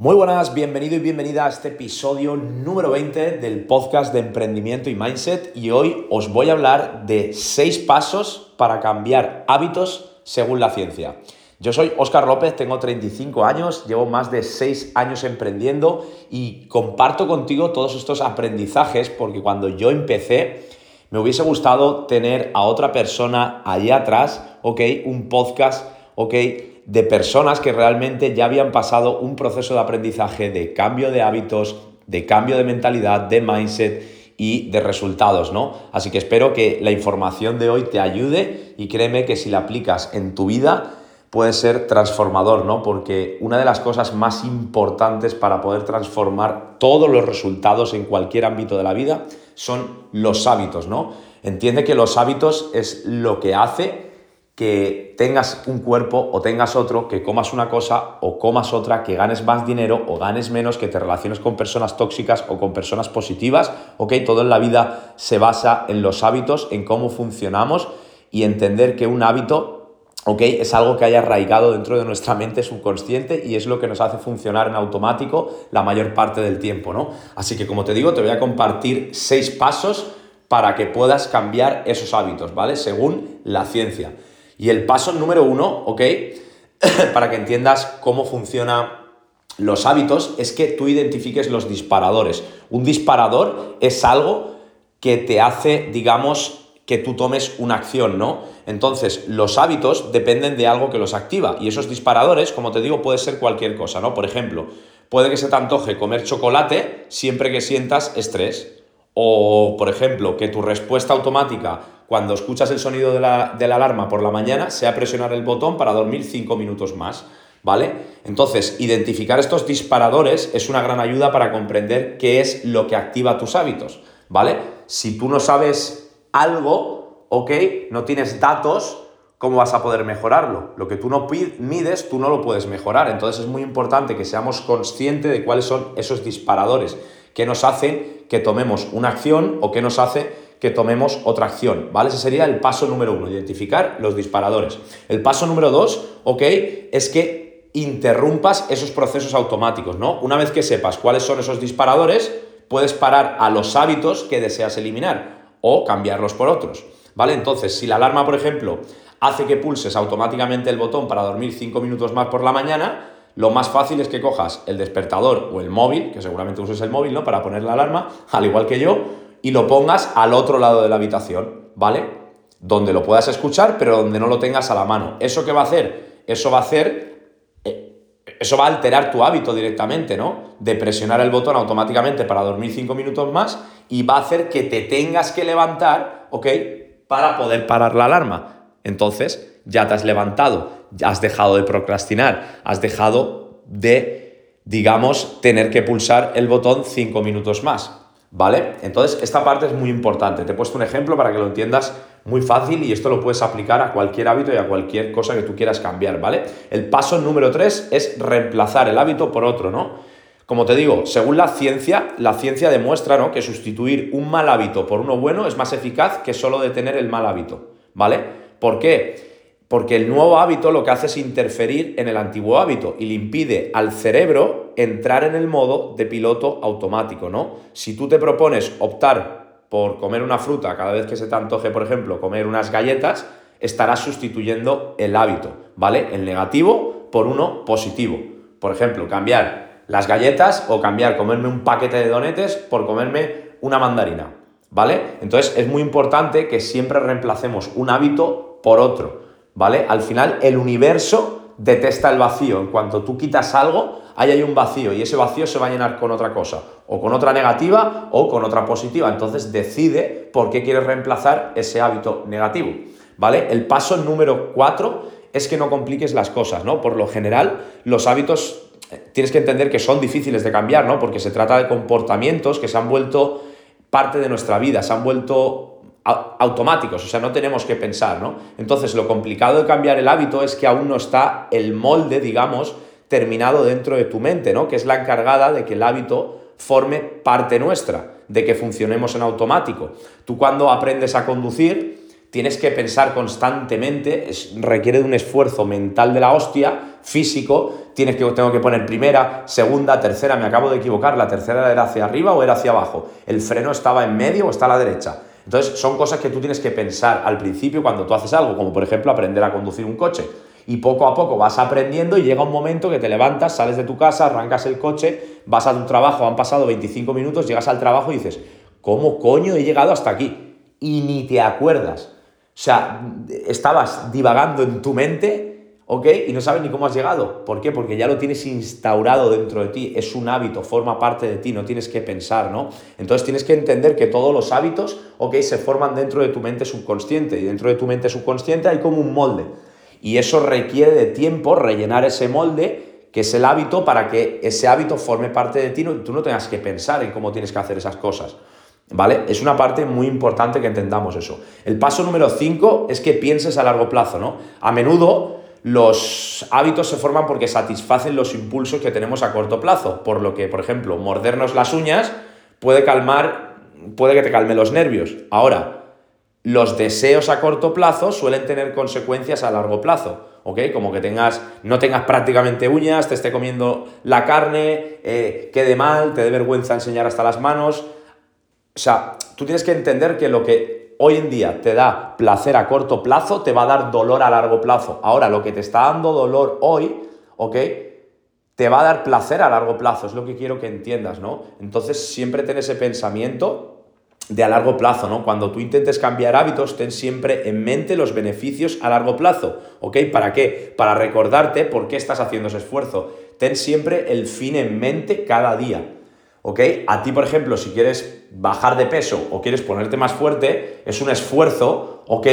Muy buenas, bienvenido y bienvenida a este episodio número 20 del podcast de emprendimiento y mindset y hoy os voy a hablar de 6 pasos para cambiar hábitos según la ciencia. Yo soy Óscar López, tengo 35 años, llevo más de 6 años emprendiendo y comparto contigo todos estos aprendizajes porque cuando yo empecé me hubiese gustado tener a otra persona allá atrás, ok, un podcast, ok, de personas que realmente ya habían pasado un proceso de aprendizaje de cambio de hábitos, de cambio de mentalidad, de mindset y de resultados, ¿no? Así que espero que la información de hoy te ayude y créeme que si la aplicas en tu vida puede ser transformador, ¿no? Porque una de las cosas más importantes para poder transformar todos los resultados en cualquier ámbito de la vida son los hábitos, ¿no? Entiende que los hábitos es lo que hace que tengas un cuerpo o tengas otro, que comas una cosa o comas otra, que ganes más dinero o ganes menos, que te relaciones con personas tóxicas o con personas positivas, ¿ok? Todo en la vida se basa en los hábitos, en cómo funcionamos y entender que un hábito, ¿ok? Es algo que haya arraigado dentro de nuestra mente subconsciente y es lo que nos hace funcionar en automático la mayor parte del tiempo, ¿no? Así que como te digo, te voy a compartir seis pasos para que puedas cambiar esos hábitos, ¿vale? Según la ciencia. Y el paso número uno, ¿ok? Para que entiendas cómo funcionan los hábitos, es que tú identifiques los disparadores. Un disparador es algo que te hace, digamos, que tú tomes una acción, ¿no? Entonces, los hábitos dependen de algo que los activa. Y esos disparadores, como te digo, puede ser cualquier cosa, ¿no? Por ejemplo, puede que se te antoje comer chocolate siempre que sientas estrés. O, por ejemplo, que tu respuesta automática cuando escuchas el sonido de la, alarma por la mañana sea presionar el botón para dormir 5 minutos más. ¿Vale? Entonces, identificar estos disparadores es una gran ayuda para comprender qué es lo que activa tus hábitos, ¿vale? Si tú no sabes algo, ok, no tienes datos, ¿cómo vas a poder mejorarlo? Lo que tú no mides, tú no lo puedes mejorar. Entonces es muy importante que seamos conscientes de cuáles son esos disparadores que nos hacen que tomemos una acción o que nos hace que tomemos otra acción, ¿vale? Ese sería el paso número uno, identificar los disparadores. El paso número dos, ok, es que interrumpas esos procesos automáticos, ¿no? Una vez que sepas cuáles son esos disparadores, puedes parar a los hábitos que deseas eliminar o cambiarlos por otros, ¿vale? Entonces, si la alarma, por ejemplo, hace que pulses automáticamente el botón para dormir 5 minutos más por la mañana, lo más fácil es que cojas el despertador o el móvil, que seguramente uses el móvil, ¿no? Para poner la alarma, al igual que yo, y lo pongas al otro lado de la habitación, ¿vale? Donde lo puedas escuchar, pero donde no lo tengas a la mano. ¿Eso qué va a hacer? Eso va a hacer, eh, eso va a alterar tu hábito directamente, ¿no? De presionar el botón automáticamente para dormir 5 minutos más y va a hacer que te tengas que levantar, ¿ok? Para poder parar la alarma. Entonces, ya te has levantado, ya has dejado de procrastinar, has dejado de, digamos, tener que pulsar el botón 5 minutos más. ¿Vale? Entonces, esta parte es muy importante. Te he puesto un ejemplo para que lo entiendas muy fácil y esto lo puedes aplicar a cualquier hábito y a cualquier cosa que tú quieras cambiar, ¿vale? El paso número 3 es reemplazar el hábito por otro, ¿no? Como te digo, según la ciencia, la ciencia demuestra ¿no? que sustituir un mal hábito por uno bueno es más eficaz que solo detener el mal hábito, ¿vale? ¿Por qué? Porque el nuevo hábito lo que hace es interferir en el antiguo hábito y le impide al cerebro entrar en el modo de piloto automático, ¿no? Si tú te propones optar por comer una fruta cada vez que se te antoje, por ejemplo, comer unas galletas, estarás sustituyendo el hábito, ¿vale? El negativo por uno positivo. Por ejemplo, cambiar las galletas o cambiar comerme un paquete de donetes por comerme una mandarina, ¿vale? Entonces es muy importante que siempre reemplacemos un hábito por otro. ¿Vale? Al final el universo detesta el vacío. En cuanto tú quitas algo, ahí hay un vacío y ese vacío se va a llenar con otra cosa, o con otra negativa o con otra positiva. Entonces decide por qué quieres reemplazar ese hábito negativo, ¿vale? El paso número cuatro es que no compliques las cosas, ¿no? Por lo general, los hábitos eh, tienes que entender que son difíciles de cambiar, ¿no? Porque se trata de comportamientos que se han vuelto parte de nuestra vida, se han vuelto automáticos, o sea, no tenemos que pensar, ¿no? Entonces, lo complicado de cambiar el hábito es que aún no está el molde, digamos, terminado dentro de tu mente, ¿no? Que es la encargada de que el hábito forme parte nuestra, de que funcionemos en automático. Tú cuando aprendes a conducir, tienes que pensar constantemente, requiere de un esfuerzo mental de la hostia, físico, tienes que, tengo que poner primera, segunda, tercera, me acabo de equivocar, la tercera era hacia arriba o era hacia abajo, el freno estaba en medio o está a la derecha. Entonces son cosas que tú tienes que pensar al principio cuando tú haces algo, como por ejemplo aprender a conducir un coche. Y poco a poco vas aprendiendo y llega un momento que te levantas, sales de tu casa, arrancas el coche, vas a tu trabajo, han pasado 25 minutos, llegas al trabajo y dices, ¿cómo coño he llegado hasta aquí? Y ni te acuerdas. O sea, estabas divagando en tu mente, ¿ok? Y no sabes ni cómo has llegado. ¿Por qué? Porque ya lo tienes instaurado dentro de ti, es un hábito, forma parte de ti, no tienes que pensar, ¿no? Entonces tienes que entender que todos los hábitos, ¿ok? Se forman dentro de tu mente subconsciente y dentro de tu mente subconsciente hay como un molde. Y eso requiere de tiempo rellenar ese molde, que es el hábito, para que ese hábito forme parte de ti y tú no tengas que pensar en cómo tienes que hacer esas cosas. ¿Vale? Es una parte muy importante que entendamos eso. El paso número 5 es que pienses a largo plazo, ¿no? A menudo los hábitos se forman porque satisfacen los impulsos que tenemos a corto plazo, por lo que, por ejemplo, mordernos las uñas puede calmar, puede que te calme los nervios. Ahora, los deseos a corto plazo suelen tener consecuencias a largo plazo, ¿ok? Como que tengas, no tengas prácticamente uñas, te esté comiendo la carne, eh, quede mal, te dé vergüenza enseñar hasta las manos, o sea, tú tienes que entender que lo que hoy en día te da placer a corto plazo te va a dar dolor a largo plazo. Ahora, lo que te está dando dolor hoy, ¿ok? Te va a dar placer a largo plazo, es lo que quiero que entiendas, ¿no? Entonces, siempre ten ese pensamiento de a largo plazo, ¿no? Cuando tú intentes cambiar hábitos, ten siempre en mente los beneficios a largo plazo, ¿ok? ¿Para qué? Para recordarte por qué estás haciendo ese esfuerzo. Ten siempre el fin en mente cada día. ¿Ok? A ti, por ejemplo, si quieres bajar de peso o quieres ponerte más fuerte, es un esfuerzo, ¿ok?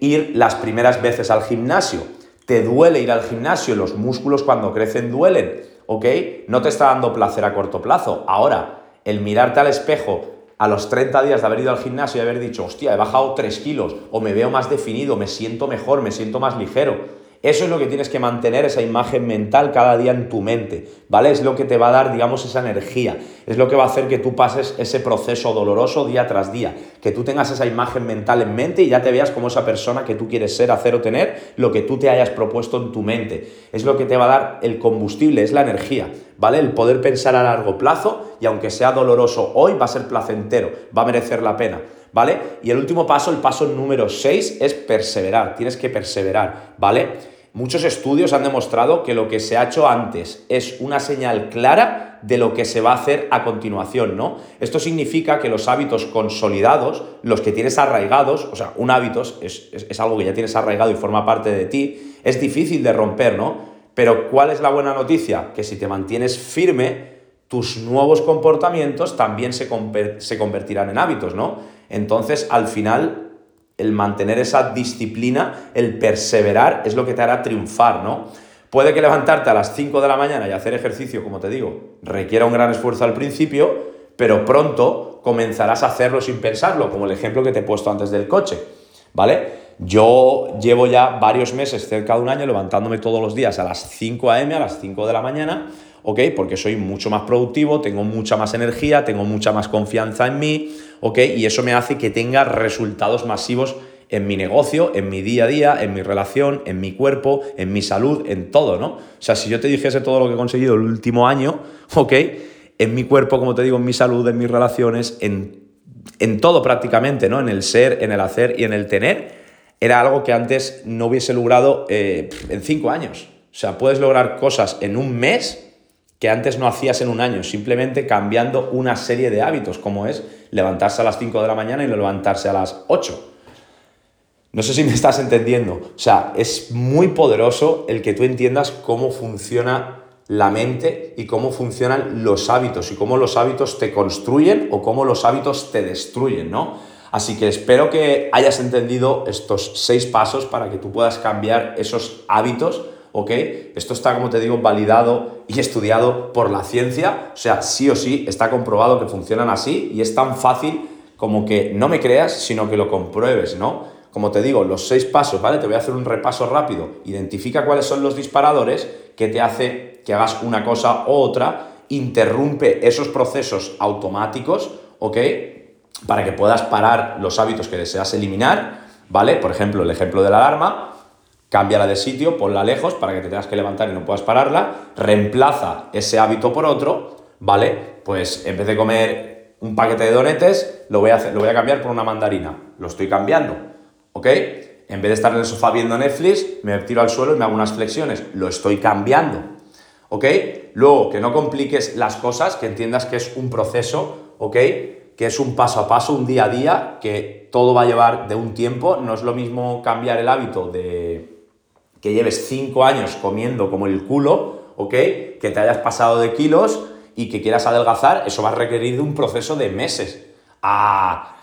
Ir las primeras veces al gimnasio. Te duele ir al gimnasio, los músculos cuando crecen duelen, ¿ok? No te está dando placer a corto plazo. Ahora, el mirarte al espejo a los 30 días de haber ido al gimnasio y haber dicho, hostia, he bajado 3 kilos, o me veo más definido, me siento mejor, me siento más ligero eso es lo que tienes que mantener, esa imagen mental cada día en tu mente, ¿vale? Es lo que te va a dar, digamos, esa energía, es lo que va a hacer que tú pases ese proceso doloroso día tras día, que tú tengas esa imagen mental en mente y ya te veas como esa persona que tú quieres ser, hacer o tener, lo que tú te hayas propuesto en tu mente. Es lo que te va a dar el combustible, es la energía, ¿vale? El poder pensar a largo plazo y aunque sea doloroso hoy, va a ser placentero, va a merecer la pena. ¿Vale? Y el último paso, el paso número 6, es perseverar. Tienes que perseverar, ¿vale? Muchos estudios han demostrado que lo que se ha hecho antes es una señal clara de lo que se va a hacer a continuación, ¿no? Esto significa que los hábitos consolidados, los que tienes arraigados, o sea, un hábito es, es algo que ya tienes arraigado y forma parte de ti, es difícil de romper, ¿no? Pero ¿cuál es la buena noticia? Que si te mantienes firme, tus nuevos comportamientos también se, se convertirán en hábitos, ¿no? Entonces, al final, el mantener esa disciplina, el perseverar, es lo que te hará triunfar, ¿no? Puede que levantarte a las 5 de la mañana y hacer ejercicio, como te digo, requiera un gran esfuerzo al principio, pero pronto comenzarás a hacerlo sin pensarlo, como el ejemplo que te he puesto antes del coche, ¿vale? Yo llevo ya varios meses, cerca de un año, levantándome todos los días a las 5 a.m., a las 5 de la mañana, ¿ok? Porque soy mucho más productivo, tengo mucha más energía, tengo mucha más confianza en mí, ¿ok? Y eso me hace que tenga resultados masivos en mi negocio, en mi día a día, en mi relación, en mi cuerpo, en mi salud, en todo, ¿no? O sea, si yo te dijese todo lo que he conseguido el último año, ¿ok? En mi cuerpo, como te digo, en mi salud, en mis relaciones, en, en todo prácticamente, ¿no? En el ser, en el hacer y en el tener, era algo que antes no hubiese logrado eh, en cinco años. O sea, puedes lograr cosas en un mes que antes no hacías en un año, simplemente cambiando una serie de hábitos, como es levantarse a las 5 de la mañana y no levantarse a las 8. No sé si me estás entendiendo. O sea, es muy poderoso el que tú entiendas cómo funciona la mente y cómo funcionan los hábitos y cómo los hábitos te construyen o cómo los hábitos te destruyen, ¿no? Así que espero que hayas entendido estos seis pasos para que tú puedas cambiar esos hábitos ¿ok? Esto está, como te digo, validado y estudiado por la ciencia, o sea, sí o sí está comprobado que funcionan así y es tan fácil como que no me creas, sino que lo compruebes, ¿no? Como te digo, los seis pasos, ¿vale? Te voy a hacer un repaso rápido. Identifica cuáles son los disparadores que te hace que hagas una cosa u otra, interrumpe esos procesos automáticos, ¿ok? Para que puedas parar los hábitos que deseas eliminar, ¿vale? Por ejemplo, el ejemplo de la alarma, cámbiala de sitio, ponla lejos para que te tengas que levantar y no puedas pararla, reemplaza ese hábito por otro, ¿vale? Pues en vez de comer un paquete de donetes, lo voy a, hacer, lo voy a cambiar por una mandarina. Lo estoy cambiando, ¿ok? En vez de estar en el sofá viendo Netflix, me tiro al suelo y me hago unas flexiones. Lo estoy cambiando, ¿ok? Luego, que no compliques las cosas, que entiendas que es un proceso, ¿ok? Que es un paso a paso, un día a día, que todo va a llevar de un tiempo. No es lo mismo cambiar el hábito de que lleves cinco años comiendo como el culo, ¿ok? Que te hayas pasado de kilos y que quieras adelgazar, eso va a requerir de un proceso de meses. A,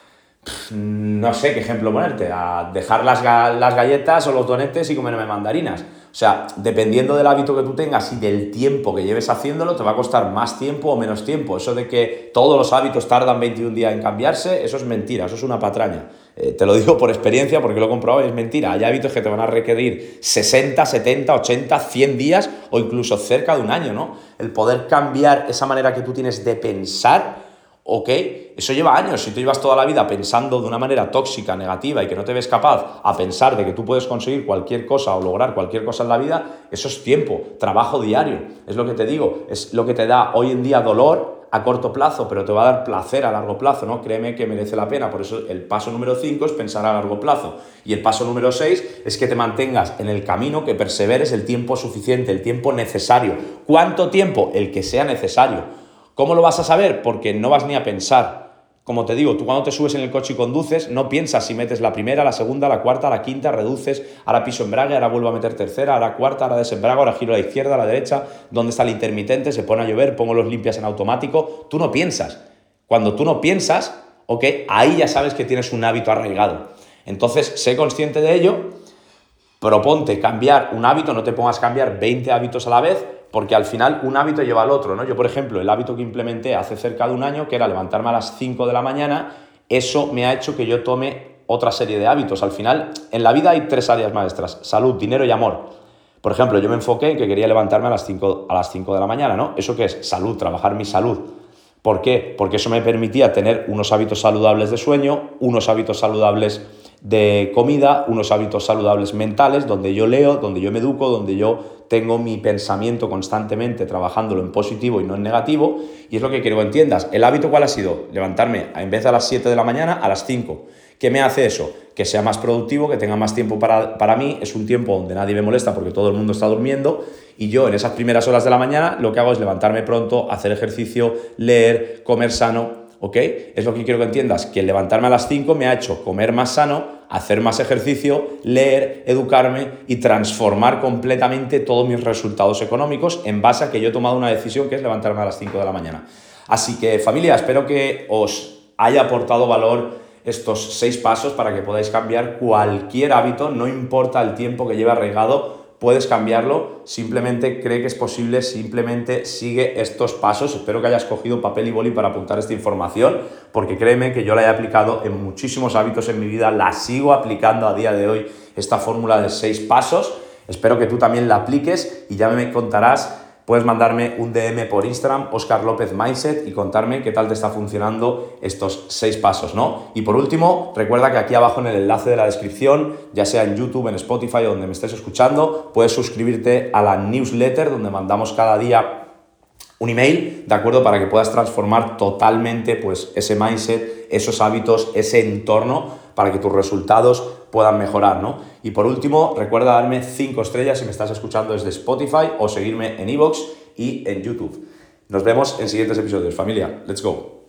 no sé qué ejemplo ponerte, a dejar las, las galletas o los donetes y comerme mandarinas. O sea, dependiendo del hábito que tú tengas y del tiempo que lleves haciéndolo, te va a costar más tiempo o menos tiempo. Eso de que todos los hábitos tardan 21 días en cambiarse, eso es mentira, eso es una patraña. Eh, te lo digo por experiencia porque lo he comprobado y es mentira. Hay hábitos que te van a requerir 60, 70, 80, 100 días o incluso cerca de un año, ¿no? El poder cambiar esa manera que tú tienes de pensar ¿ok? Eso lleva años. Si tú llevas toda la vida pensando de una manera tóxica, negativa y que no te ves capaz a pensar de que tú puedes conseguir cualquier cosa o lograr cualquier cosa en la vida, eso es tiempo, trabajo diario. Es lo que te digo, es lo que te da hoy en día dolor a corto plazo, pero te va a dar placer a largo plazo, ¿no? Créeme que merece la pena. Por eso el paso número 5 es pensar a largo plazo. Y el paso número 6 es que te mantengas en el camino, que perseveres el tiempo suficiente, el tiempo necesario. ¿Cuánto tiempo? El que sea necesario ¿Cómo lo vas a saber? Porque no vas ni a pensar. Como te digo, tú cuando te subes en el coche y conduces, no piensas si metes la primera, la segunda, la cuarta, la quinta, reduces, ahora piso embrague, ahora vuelvo a meter tercera, ahora cuarta, ahora desembrago, ahora giro a la izquierda, a la derecha, dónde está el intermitente, se pone a llover, pongo los limpias en automático. Tú no piensas. Cuando tú no piensas, ok, ahí ya sabes que tienes un hábito arraigado. Entonces, sé consciente de ello, proponte cambiar un hábito, no te pongas a cambiar 20 hábitos a la vez, porque al final un hábito lleva al otro, ¿no? Yo, por ejemplo, el hábito que implementé hace cerca de un año, que era levantarme a las 5 de la mañana, eso me ha hecho que yo tome otra serie de hábitos. Al final, en la vida hay tres áreas maestras, salud, dinero y amor. Por ejemplo, yo me enfoqué en que quería levantarme a las 5, a las 5 de la mañana, ¿no? ¿Eso qué es? Salud, trabajar mi salud. ¿Por qué? Porque eso me permitía tener unos hábitos saludables de sueño, unos hábitos saludables de comida, unos hábitos saludables mentales, donde yo leo, donde yo me educo, donde yo tengo mi pensamiento constantemente trabajándolo en positivo y no en negativo, y es lo que quiero que entiendas. ¿El hábito cuál ha sido? Levantarme en vez de a las 7 de la mañana, a las 5. ¿Qué me hace eso? Que sea más productivo, que tenga más tiempo para, para mí, es un tiempo donde nadie me molesta porque todo el mundo está durmiendo, y yo en esas primeras horas de la mañana lo que hago es levantarme pronto, hacer ejercicio, leer, comer sano, ¿ok? Es lo que quiero que entiendas, que el levantarme a las 5 me ha hecho comer más sano, hacer más ejercicio, leer, educarme y transformar completamente todos mis resultados económicos en base a que yo he tomado una decisión que es levantarme a las 5 de la mañana. Así que familia, espero que os haya aportado valor estos seis pasos para que podáis cambiar cualquier hábito, no importa el tiempo que lleve arraigado, puedes cambiarlo, simplemente cree que es posible, simplemente sigue estos pasos. Espero que hayas cogido papel y boli para apuntar esta información, porque créeme que yo la he aplicado en muchísimos hábitos en mi vida, la sigo aplicando a día de hoy, esta fórmula de seis pasos. Espero que tú también la apliques y ya me contarás puedes mandarme un DM por Instagram, Oscar López Mindset, y contarme qué tal te está funcionando estos seis pasos, ¿no? Y por último, recuerda que aquí abajo en el enlace de la descripción, ya sea en YouTube, en Spotify o donde me estés escuchando, puedes suscribirte a la newsletter donde mandamos cada día un email, ¿de acuerdo? Para que puedas transformar totalmente pues, ese mindset, esos hábitos, ese entorno, para que tus resultados puedan mejorar, ¿no? Y por último, recuerda darme 5 estrellas si me estás escuchando desde Spotify o seguirme en Evox y en YouTube. Nos vemos en siguientes episodios, familia. Let's go.